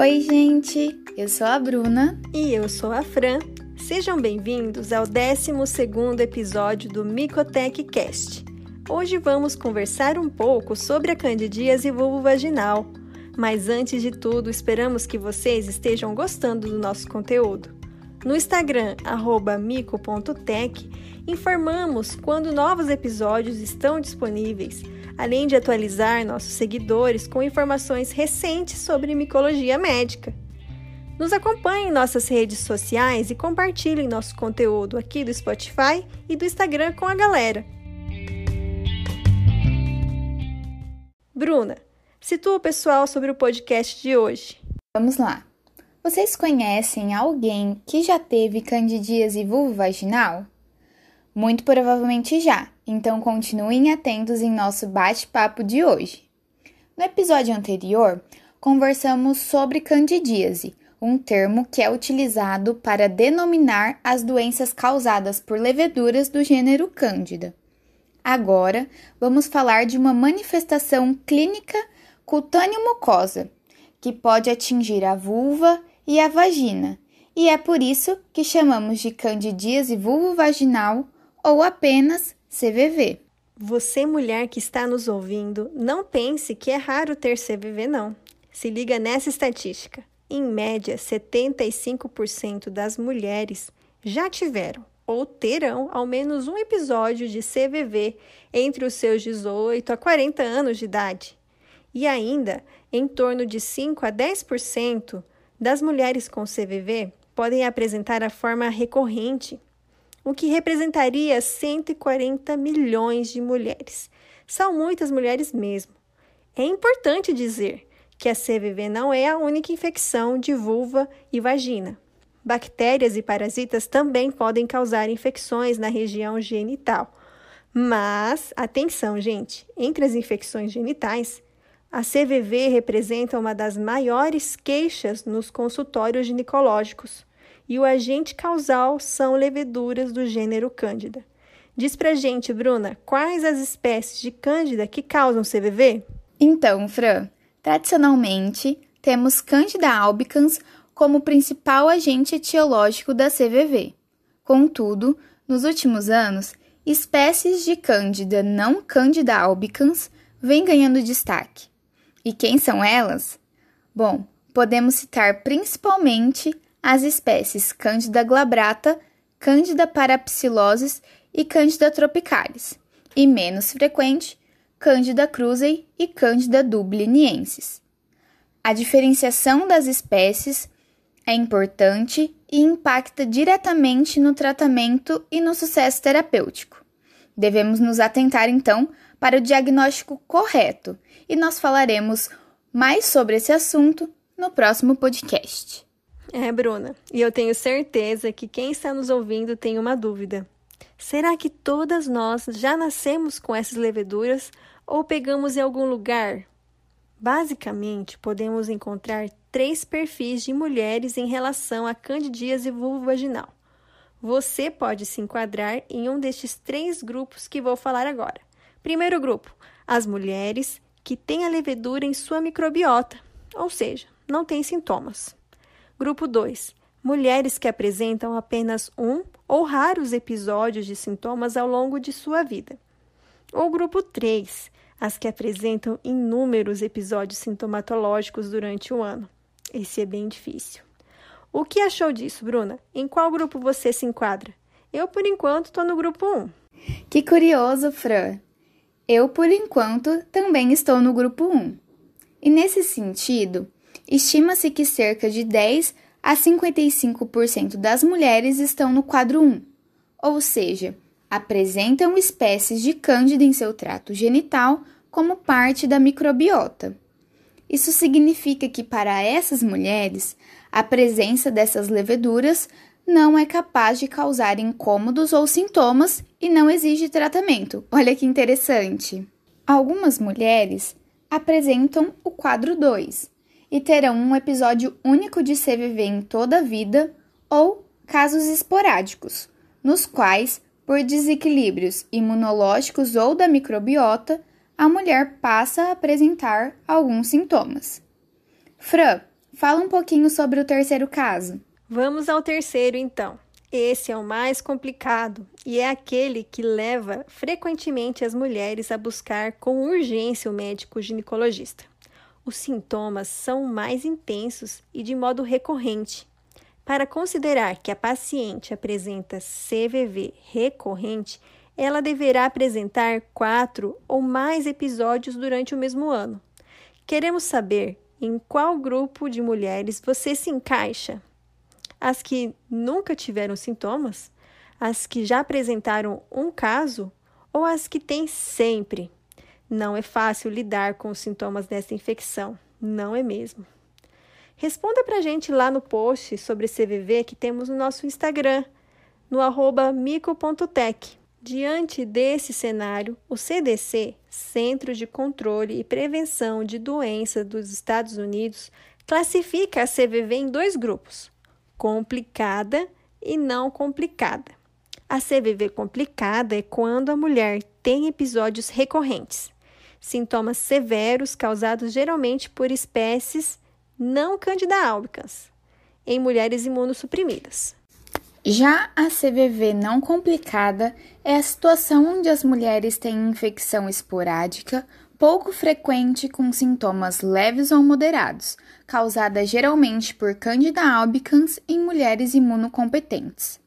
Oi, gente! Eu sou a Bruna. E eu sou a Fran. Sejam bem-vindos ao 12 episódio do Micotech Cast. Hoje vamos conversar um pouco sobre a candidíase vulvovaginal. Mas antes de tudo, esperamos que vocês estejam gostando do nosso conteúdo. No Instagram, mico.tech, informamos quando novos episódios estão disponíveis, além de atualizar nossos seguidores com informações recentes sobre micologia médica. Nos acompanhem em nossas redes sociais e compartilhem nosso conteúdo aqui do Spotify e do Instagram com a galera. Bruna, situa o pessoal sobre o podcast de hoje. Vamos lá. Vocês conhecem alguém que já teve candidíase vulvovaginal? Muito provavelmente já, então continuem atentos em nosso bate-papo de hoje. No episódio anterior, conversamos sobre candidíase, um termo que é utilizado para denominar as doenças causadas por leveduras do gênero Cândida. Agora, vamos falar de uma manifestação clínica cutâneo-mucosa, que pode atingir a vulva e a vagina, e é por isso que chamamos de candidíase vulvovaginal ou apenas CVV. Você, mulher que está nos ouvindo, não pense que é raro ter CVV, não. Se liga nessa estatística. Em média, 75% das mulheres já tiveram ou terão ao menos um episódio de CVV entre os seus 18 a 40 anos de idade. E ainda, em torno de 5 a 10% das mulheres com CVV podem apresentar a forma recorrente, o que representaria 140 milhões de mulheres. São muitas mulheres mesmo. É importante dizer que a CVV não é a única infecção de vulva e vagina. Bactérias e parasitas também podem causar infecções na região genital. Mas, atenção, gente, entre as infecções genitais, a CVV representa uma das maiores queixas nos consultórios ginecológicos e o agente causal são leveduras do gênero Cândida. Diz pra gente, Bruna, quais as espécies de Cândida que causam CVV? Então, Fran, tradicionalmente temos Cândida albicans como principal agente etiológico da CVV. Contudo, nos últimos anos, espécies de Cândida não Cândida albicans vêm ganhando destaque. E quem são elas? Bom, podemos citar principalmente as espécies Cândida glabrata, Cândida parapsilosis e Cândida tropicalis, e menos frequente, Cândida cruzei e Cândida dubliniensis. A diferenciação das espécies é importante e impacta diretamente no tratamento e no sucesso terapêutico. Devemos nos atentar então para o diagnóstico correto e nós falaremos mais sobre esse assunto no próximo podcast. É, Bruna, e eu tenho certeza que quem está nos ouvindo tem uma dúvida. Será que todas nós já nascemos com essas leveduras ou pegamos em algum lugar? Basicamente, podemos encontrar três perfis de mulheres em relação à candidíase vulvovaginal. Você pode se enquadrar em um destes três grupos que vou falar agora. Primeiro grupo, as mulheres que têm a levedura em sua microbiota, ou seja, não têm sintomas. Grupo 2. Mulheres que apresentam apenas um ou raros episódios de sintomas ao longo de sua vida. Ou grupo 3. As que apresentam inúmeros episódios sintomatológicos durante o ano. Esse é bem difícil. O que achou disso, Bruna? Em qual grupo você se enquadra? Eu, por enquanto, estou no grupo 1. Que curioso, Fran. Eu, por enquanto, também estou no grupo 1. E nesse sentido, estima-se que cerca de 10 a 55% das mulheres estão no quadro 1, ou seja, apresentam espécies de cândida em seu trato genital como parte da microbiota. Isso significa que para essas mulheres, a presença dessas leveduras não é capaz de causar incômodos ou sintomas e não exige tratamento. Olha que interessante. Algumas mulheres apresentam o quadro 2, e terão um episódio único de CVV em toda a vida ou casos esporádicos, nos quais, por desequilíbrios imunológicos ou da microbiota, a mulher passa a apresentar alguns sintomas. Fran, Fala um pouquinho sobre o terceiro caso. Vamos ao terceiro, então. Esse é o mais complicado e é aquele que leva frequentemente as mulheres a buscar com urgência o médico ginecologista. Os sintomas são mais intensos e de modo recorrente. Para considerar que a paciente apresenta CVV recorrente, ela deverá apresentar quatro ou mais episódios durante o mesmo ano. Queremos saber em qual grupo de mulheres você se encaixa as que nunca tiveram sintomas, as que já apresentaram um caso ou as que têm sempre. Não é fácil lidar com os sintomas dessa infecção, não é mesmo? Responda para a gente lá no post sobre CVV que temos no nosso Instagram, no arroba mico.tech. Diante desse cenário, o CDC, Centro de Controle e Prevenção de Doenças dos Estados Unidos, classifica a CVV em dois grupos: complicada e não complicada. A CVV complicada é quando a mulher tem episódios recorrentes, sintomas severos causados geralmente por espécies não Candida albicans, em mulheres imunossuprimidas. Já a CVV não complicada é a situação onde as mulheres têm infecção esporádica pouco frequente com sintomas leves ou moderados, causada geralmente por Candida albicans em mulheres imunocompetentes.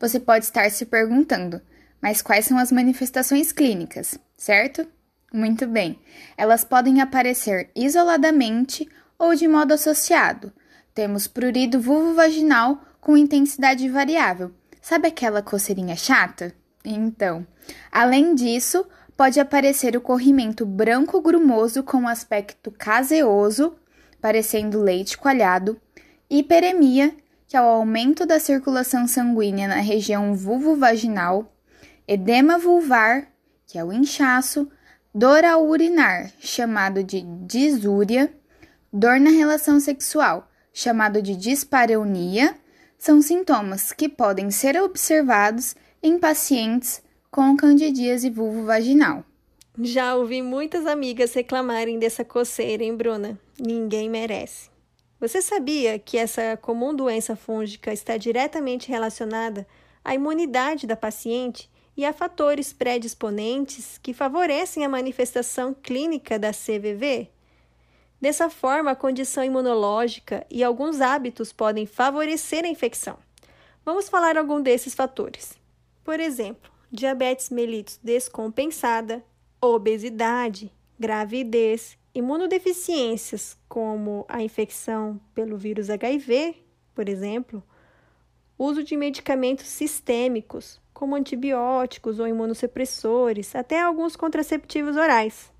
Você pode estar se perguntando, mas quais são as manifestações clínicas, certo? Muito bem, elas podem aparecer isoladamente ou de modo associado. Temos prurido vulvovaginal com intensidade variável. Sabe aquela coceirinha chata? Então, além disso, pode aparecer o corrimento branco grumoso com aspecto caseoso, parecendo leite coalhado, hiperemia, que é o aumento da circulação sanguínea na região vulvovaginal, edema vulvar, que é o inchaço, dor ao urinar, chamado de disúria, dor na relação sexual, chamado de dispareunia, são sintomas que podem ser observados em pacientes com candidíase vulvo-vaginal. Já ouvi muitas amigas reclamarem dessa coceira, hein, Bruna? Ninguém merece. Você sabia que essa comum doença fúngica está diretamente relacionada à imunidade da paciente e a fatores predisponentes que favorecem a manifestação clínica da CVV? Dessa forma, a condição imunológica e alguns hábitos podem favorecer a infecção. Vamos falar algum desses fatores. Por exemplo, diabetes mellitus descompensada, obesidade, gravidez, imunodeficiências como a infecção pelo vírus HIV, por exemplo, uso de medicamentos sistêmicos, como antibióticos ou imunossupressores, até alguns contraceptivos orais.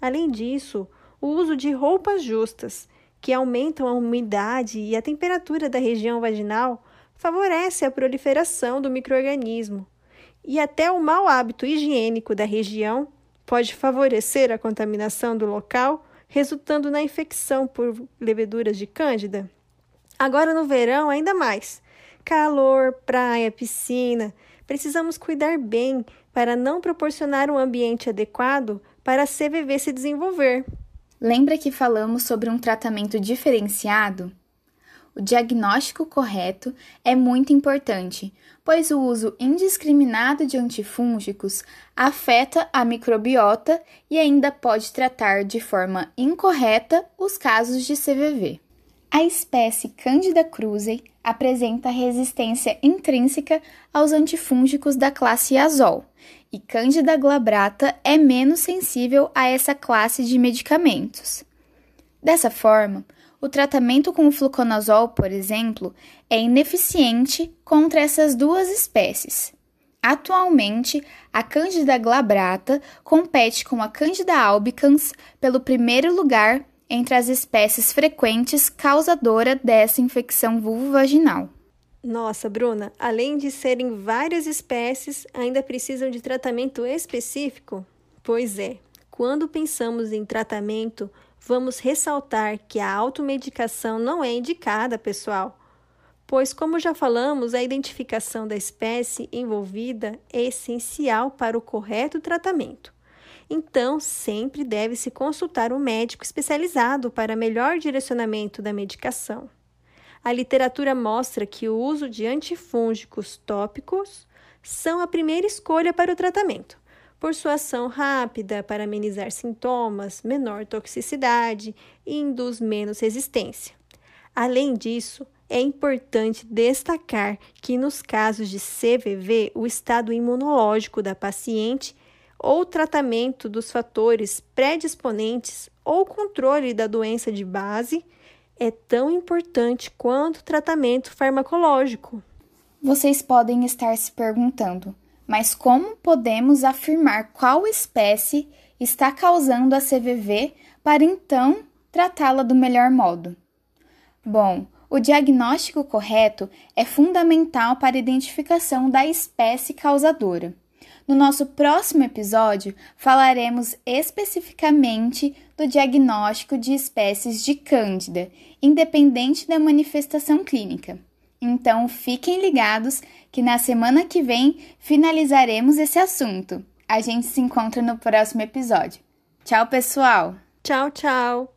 Além disso, o uso de roupas justas, que aumentam a umidade e a temperatura da região vaginal, favorece a proliferação do microorganismo, e até o mau hábito higiênico da região pode favorecer a contaminação do local, resultando na infecção por leveduras de cândida. Agora no verão, ainda mais. Calor, praia, piscina. Precisamos cuidar bem para não proporcionar um ambiente adequado para a CVV se desenvolver. Lembra que falamos sobre um tratamento diferenciado? O diagnóstico correto é muito importante, pois o uso indiscriminado de antifúngicos afeta a microbiota e ainda pode tratar de forma incorreta os casos de CVV. A espécie Candida krusei apresenta resistência intrínseca aos antifúngicos da classe azol, e Candida glabrata é menos sensível a essa classe de medicamentos. Dessa forma, o tratamento com o fluconazol, por exemplo, é ineficiente contra essas duas espécies. Atualmente, a Candida glabrata compete com a Candida albicans pelo primeiro lugar entre as espécies frequentes causadora dessa infecção vulvovaginal. Nossa, Bruna, além de serem várias espécies, ainda precisam de tratamento específico? Pois é, quando pensamos em tratamento, vamos ressaltar que a automedicação não é indicada, pessoal, pois, como já falamos, a identificação da espécie envolvida é essencial para o correto tratamento. Então, sempre deve-se consultar um médico especializado para melhor direcionamento da medicação. A literatura mostra que o uso de antifúngicos tópicos são a primeira escolha para o tratamento, por sua ação rápida para amenizar sintomas, menor toxicidade e induz menos resistência. Além disso, é importante destacar que nos casos de CVV, o estado imunológico da paciente ou tratamento dos fatores predisponentes ou controle da doença de base é tão importante quanto o tratamento farmacológico. Vocês podem estar se perguntando, mas como podemos afirmar qual espécie está causando a CVV para então tratá-la do melhor modo? Bom, o diagnóstico correto é fundamental para a identificação da espécie causadora. No nosso próximo episódio, falaremos especificamente do diagnóstico de espécies de Cândida, independente da manifestação clínica. Então, fiquem ligados que na semana que vem finalizaremos esse assunto. A gente se encontra no próximo episódio. Tchau, pessoal! Tchau, tchau!